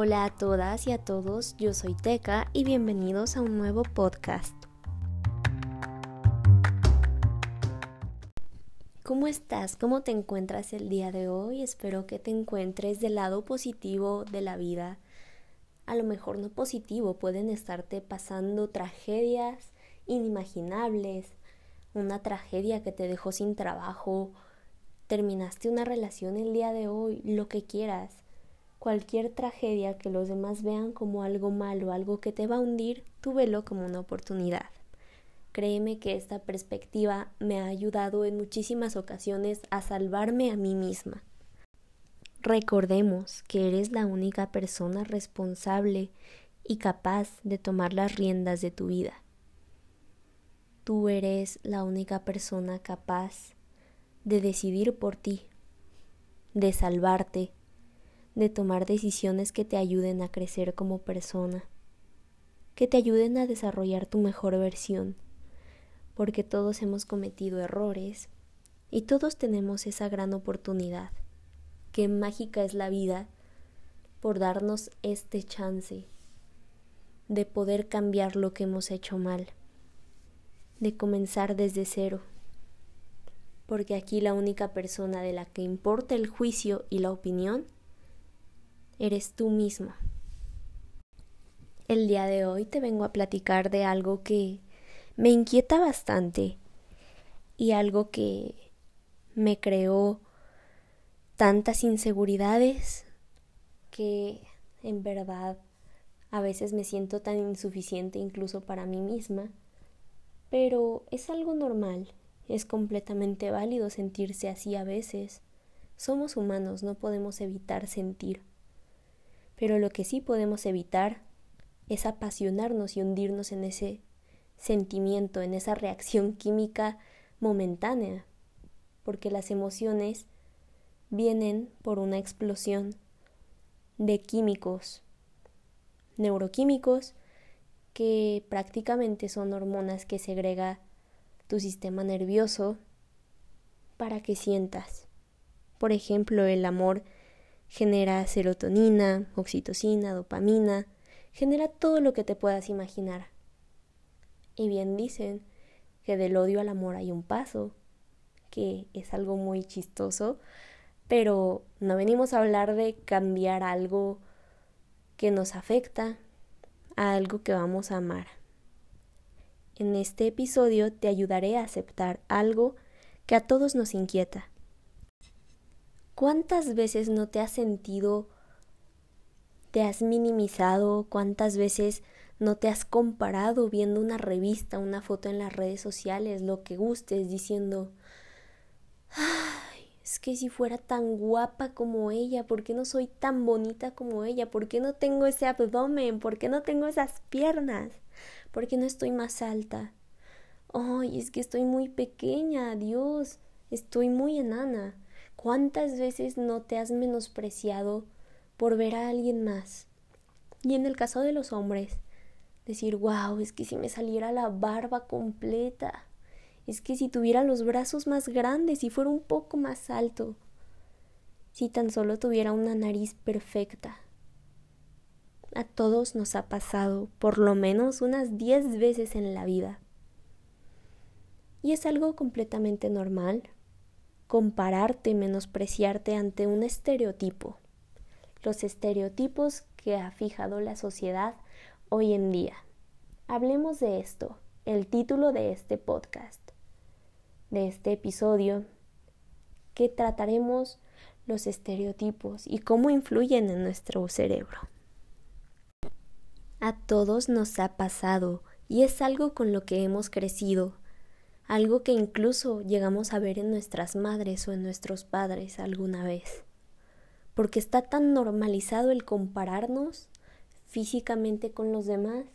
Hola a todas y a todos, yo soy Teca y bienvenidos a un nuevo podcast. ¿Cómo estás? ¿Cómo te encuentras el día de hoy? Espero que te encuentres del lado positivo de la vida. A lo mejor no positivo, pueden estarte pasando tragedias inimaginables, una tragedia que te dejó sin trabajo, terminaste una relación el día de hoy, lo que quieras. Cualquier tragedia que los demás vean como algo malo, algo que te va a hundir, tú velo como una oportunidad. Créeme que esta perspectiva me ha ayudado en muchísimas ocasiones a salvarme a mí misma. Recordemos que eres la única persona responsable y capaz de tomar las riendas de tu vida. Tú eres la única persona capaz de decidir por ti, de salvarte, de tomar decisiones que te ayuden a crecer como persona, que te ayuden a desarrollar tu mejor versión, porque todos hemos cometido errores y todos tenemos esa gran oportunidad. Qué mágica es la vida por darnos este chance de poder cambiar lo que hemos hecho mal, de comenzar desde cero, porque aquí la única persona de la que importa el juicio y la opinión eres tú mismo. El día de hoy te vengo a platicar de algo que me inquieta bastante y algo que me creó tantas inseguridades que en verdad a veces me siento tan insuficiente incluso para mí misma, pero es algo normal, es completamente válido sentirse así a veces. Somos humanos, no podemos evitar sentir. Pero lo que sí podemos evitar es apasionarnos y hundirnos en ese sentimiento, en esa reacción química momentánea, porque las emociones vienen por una explosión de químicos, neuroquímicos, que prácticamente son hormonas que segrega tu sistema nervioso para que sientas. Por ejemplo, el amor genera serotonina, oxitocina, dopamina, genera todo lo que te puedas imaginar. Y bien dicen que del odio al amor hay un paso, que es algo muy chistoso, pero no venimos a hablar de cambiar algo que nos afecta a algo que vamos a amar. En este episodio te ayudaré a aceptar algo que a todos nos inquieta, ¿Cuántas veces no te has sentido, te has minimizado? ¿Cuántas veces no te has comparado viendo una revista, una foto en las redes sociales, lo que gustes, diciendo, ay, es que si fuera tan guapa como ella, ¿por qué no soy tan bonita como ella? ¿Por qué no tengo ese abdomen? ¿Por qué no tengo esas piernas? ¿Por qué no estoy más alta? Ay, es que estoy muy pequeña, Dios, estoy muy enana. ¿Cuántas veces no te has menospreciado por ver a alguien más? Y en el caso de los hombres, decir, wow, es que si me saliera la barba completa, es que si tuviera los brazos más grandes y fuera un poco más alto, si tan solo tuviera una nariz perfecta. A todos nos ha pasado por lo menos unas diez veces en la vida. Y es algo completamente normal compararte y menospreciarte ante un estereotipo. Los estereotipos que ha fijado la sociedad hoy en día. Hablemos de esto, el título de este podcast, de este episodio, que trataremos los estereotipos y cómo influyen en nuestro cerebro. A todos nos ha pasado y es algo con lo que hemos crecido algo que incluso llegamos a ver en nuestras madres o en nuestros padres alguna vez, porque está tan normalizado el compararnos físicamente con los demás,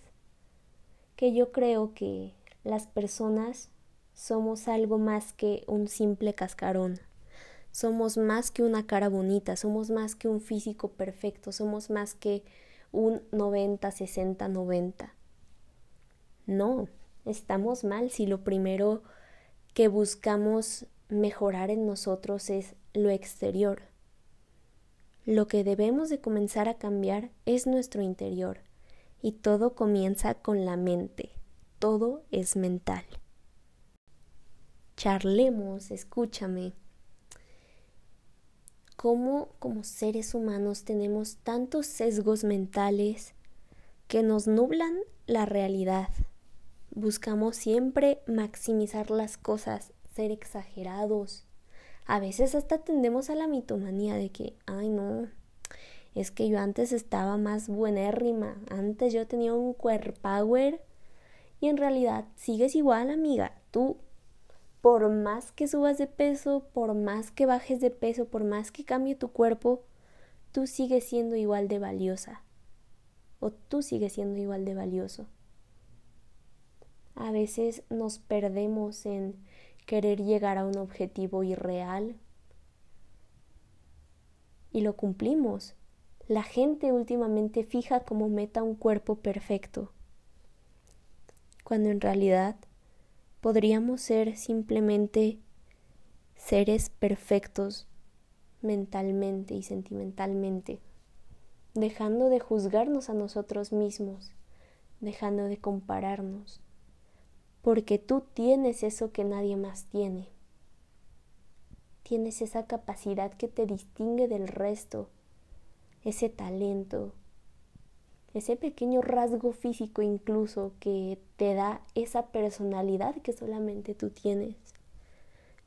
que yo creo que las personas somos algo más que un simple cascarón, somos más que una cara bonita, somos más que un físico perfecto, somos más que un 90, 60, 90. No, estamos mal si lo primero que buscamos mejorar en nosotros es lo exterior. Lo que debemos de comenzar a cambiar es nuestro interior y todo comienza con la mente. Todo es mental. Charlemos, escúchame. ¿Cómo como seres humanos tenemos tantos sesgos mentales que nos nublan la realidad? Buscamos siempre maximizar las cosas, ser exagerados. A veces hasta tendemos a la mitomanía de que, ay no, es que yo antes estaba más buenérrima, antes yo tenía un power y en realidad sigues igual, amiga. Tú, por más que subas de peso, por más que bajes de peso, por más que cambie tu cuerpo, tú sigues siendo igual de valiosa. O tú sigues siendo igual de valioso. A veces nos perdemos en querer llegar a un objetivo irreal y lo cumplimos. La gente últimamente fija como meta un cuerpo perfecto, cuando en realidad podríamos ser simplemente seres perfectos mentalmente y sentimentalmente, dejando de juzgarnos a nosotros mismos, dejando de compararnos, porque tú tienes eso que nadie más tiene. Tienes esa capacidad que te distingue del resto ese talento, ese pequeño rasgo físico incluso que te da esa personalidad que solamente tú tienes,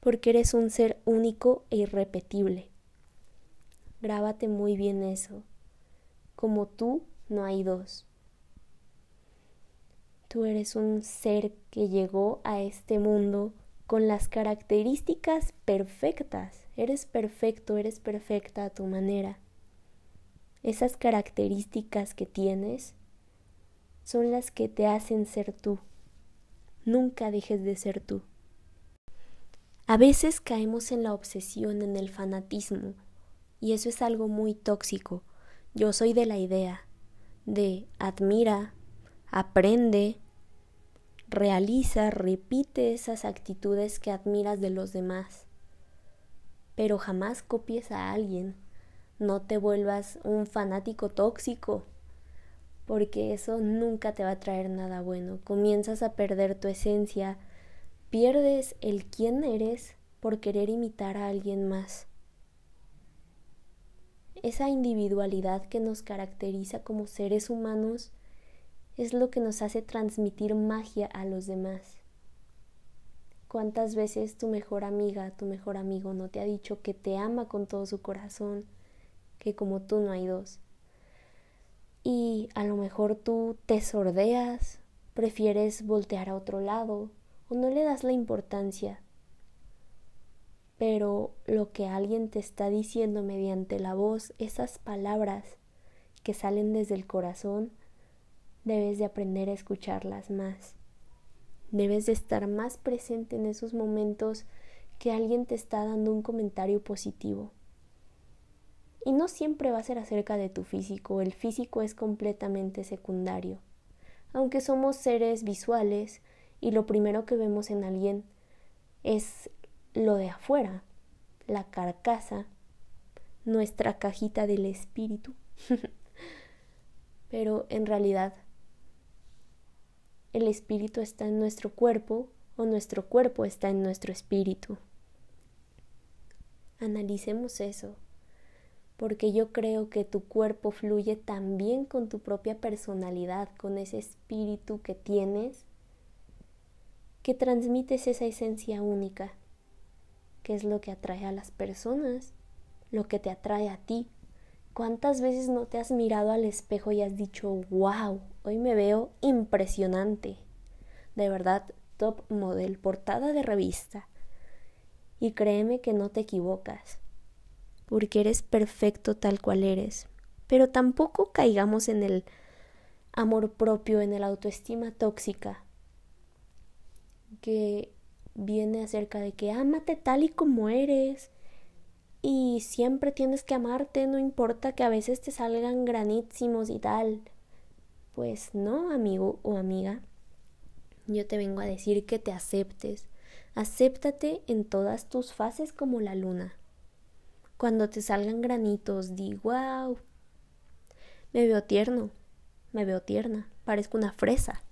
porque eres un ser único e irrepetible. Grábate muy bien eso. Como tú no hay dos. Tú eres un ser que llegó a este mundo con las características perfectas. Eres perfecto, eres perfecta a tu manera esas características que tienes son las que te hacen ser tú. Nunca dejes de ser tú. A veces caemos en la obsesión, en el fanatismo, y eso es algo muy tóxico. Yo soy de la idea de admira, aprende, realiza, repite esas actitudes que admiras de los demás, pero jamás copies a alguien no te vuelvas un fanático tóxico, porque eso nunca te va a traer nada bueno. Comienzas a perder tu esencia, pierdes el quién eres por querer imitar a alguien más. Esa individualidad que nos caracteriza como seres humanos es lo que nos hace transmitir magia a los demás. ¿Cuántas veces tu mejor amiga, tu mejor amigo no te ha dicho que te ama con todo su corazón, que como tú no hay dos. Y a lo mejor tú te sordeas, prefieres voltear a otro lado o no le das la importancia. Pero lo que alguien te está diciendo mediante la voz, esas palabras que salen desde el corazón, debes de aprender a escucharlas más. Debes de estar más presente en esos momentos que alguien te está dando un comentario positivo. Y no siempre va a ser acerca de tu físico, el físico es completamente secundario. Aunque somos seres visuales y lo primero que vemos en alguien es lo de afuera, la carcasa, nuestra cajita del espíritu. Pero en realidad el espíritu está en nuestro cuerpo o nuestro cuerpo está en nuestro espíritu. Analicemos eso porque yo creo que tu cuerpo fluye también con tu propia personalidad, con ese espíritu que tienes, que transmites esa esencia única, que es lo que atrae a las personas, lo que te atrae a ti. ¿Cuántas veces no te has mirado al espejo y has dicho, wow, hoy me veo impresionante? De verdad, top model, portada de revista. Y créeme que no te equivocas porque eres perfecto tal cual eres. Pero tampoco caigamos en el amor propio, en el autoestima tóxica, que viene acerca de que ámate tal y como eres y siempre tienes que amarte, no importa que a veces te salgan granísimos y tal. Pues no, amigo o amiga. Yo te vengo a decir que te aceptes. Acéptate en todas tus fases como la luna Cuando te salgan granitos, di, wow, me veo tierno, me veo tierna, parezco una fresa.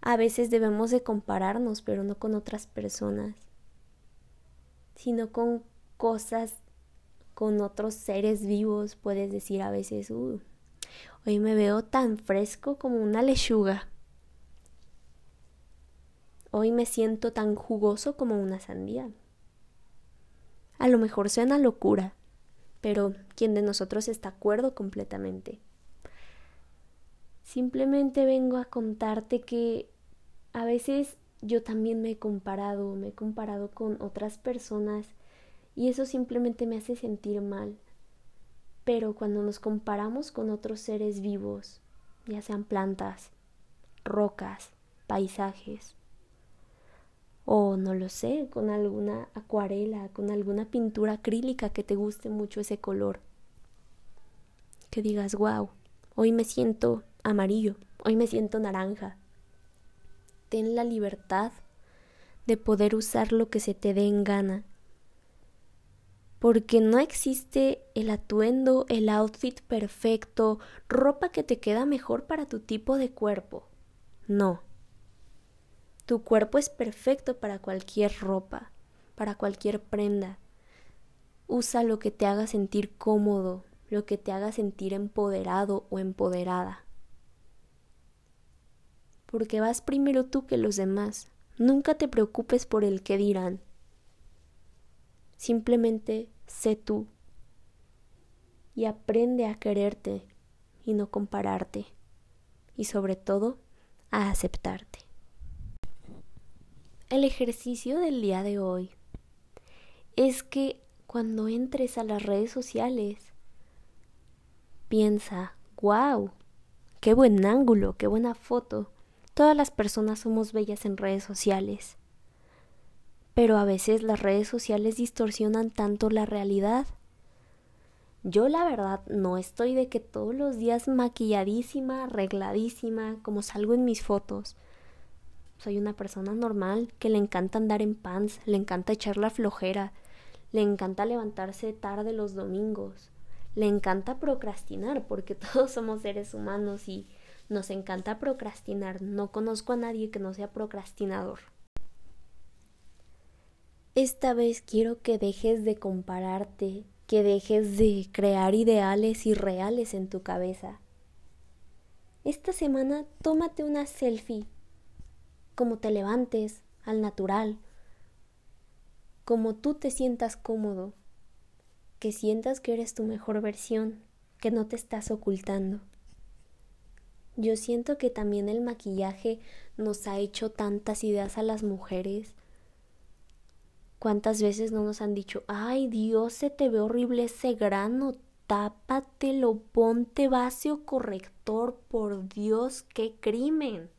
A veces debemos de compararnos, pero no con otras personas, sino con cosas, con otros seres vivos. Puedes decir a veces, uh, hoy me veo tan fresco como una lechuga. Hoy me siento tan jugoso como una sandía. A lo mejor suena locura, pero ¿quién de nosotros está acuerdo completamente? Simplemente vengo a contarte que a veces yo también me he comparado, me he comparado con otras personas y eso simplemente me hace sentir mal. Pero cuando nos comparamos con otros seres vivos, ya sean plantas, rocas, paisajes, o no lo sé, con alguna acuarela, con alguna pintura acrílica que te guste mucho ese color. Que digas, wow, hoy me siento amarillo, hoy me siento naranja. Ten la libertad de poder usar lo que se te dé en gana. Porque no existe el atuendo, el outfit perfecto, ropa que te queda mejor para tu tipo de cuerpo. No tu cuerpo es perfecto para cualquier ropa, para cualquier prenda. Usa lo que te haga sentir cómodo, lo que te haga sentir empoderado o empoderada. Porque vas primero tú que los demás. Nunca te preocupes por el que dirán. Simplemente sé tú y aprende a quererte y no compararte y sobre todo a aceptarte. El ejercicio del día de hoy es que cuando entres a las redes sociales, piensa, wow, qué buen ángulo, qué buena foto. Todas las personas somos bellas en redes sociales. Pero a veces las redes sociales distorsionan tanto la realidad. Yo la verdad no estoy de que todos los días maquilladísima, arregladísima, como salgo en mis fotos soy una persona normal que le encanta andar en pants, le encanta echar la flojera, le encanta levantarse tarde los domingos, le encanta procrastinar porque todos somos seres humanos y nos encanta procrastinar. No conozco a nadie que no sea procrastinador. Esta vez quiero que dejes de compararte, que dejes de crear ideales irreales en tu cabeza. Esta semana tómate una selfie como te levantes, al natural, como tú te sientas cómodo, que sientas que eres tu mejor versión, que no te estás ocultando. Yo siento que también el maquillaje nos ha hecho tantas ideas a las mujeres. ¿Cuántas veces no nos han dicho, ay Dios, se te ve horrible ese grano, tápatelo, ponte base o corrector, por Dios, qué crimen?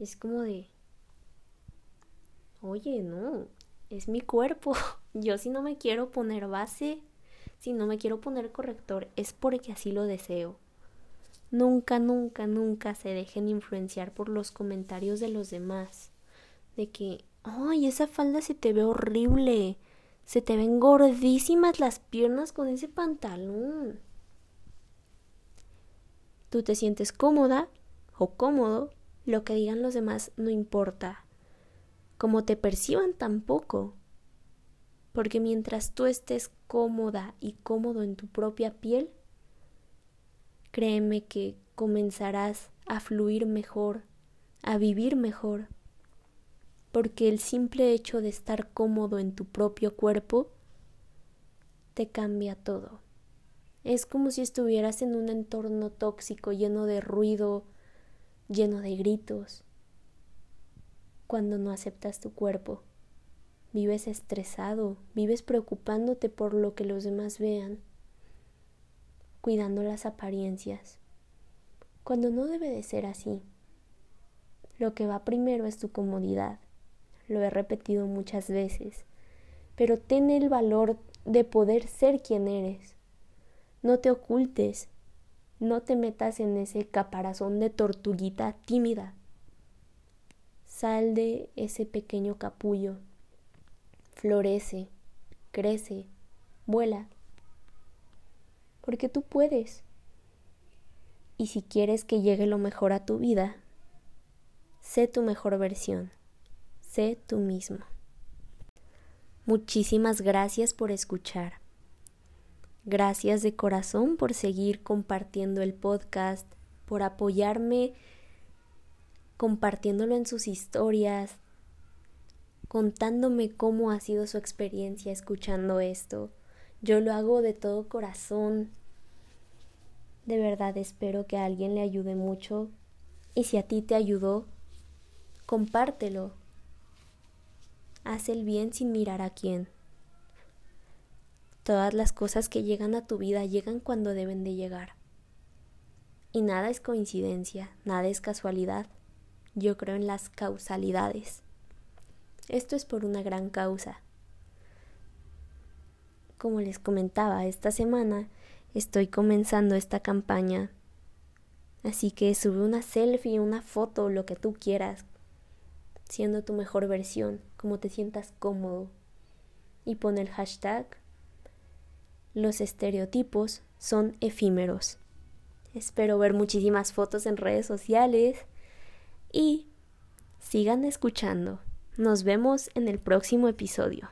Es como de, oye, no, es mi cuerpo. Yo si no me quiero poner base, si no me quiero poner corrector, es porque así lo deseo. Nunca, nunca, nunca se dejen influenciar por los comentarios de los demás. De que, ay, esa falda se te ve horrible. Se te ven gordísimas las piernas con ese pantalón. Tú te sientes cómoda o cómodo lo que digan los demás no importa. Como te perciban tampoco. Porque mientras tú estés cómoda y cómodo en tu propia piel, créeme que comenzarás a fluir mejor, a vivir mejor. Porque el simple hecho de estar cómodo en tu propio cuerpo te cambia todo. Es como si estuvieras en un entorno tóxico lleno de ruido, lleno de gritos, cuando no aceptas tu cuerpo. Vives estresado, vives preocupándote por lo que los demás vean, cuidando las apariencias, cuando no debe de ser así. Lo que va primero es tu comodidad. Lo he repetido muchas veces, pero ten el valor de poder ser quien eres. No te ocultes, no te metas en ese caparazón de tortuguita tímida. Sal de ese pequeño capullo. Florece, crece, vuela. Porque tú puedes. Y si quieres que llegue lo mejor a tu vida, sé tu mejor versión. Sé tú mismo. Muchísimas gracias por escuchar. Gracias de corazón por seguir compartiendo el podcast, por apoyarme compartiéndolo en sus historias, contándome cómo ha sido su experiencia escuchando esto. Yo lo hago de todo corazón. De verdad espero que a alguien le ayude mucho y si a ti te ayudó, compártelo. Haz el bien sin mirar a quién. Todas las cosas que llegan a tu vida llegan cuando deben de llegar. Y nada es coincidencia, nada es casualidad. Yo creo en las causalidades. Esto es por una gran causa. Como les comentaba, esta semana estoy comenzando esta campaña. Así que sube una selfie, una foto, lo que tú quieras, siendo tu mejor versión, como te sientas cómodo. Y pon el hashtag. Los estereotipos son efímeros. Espero ver muchísimas fotos en redes sociales y sigan escuchando. Nos vemos en el próximo episodio.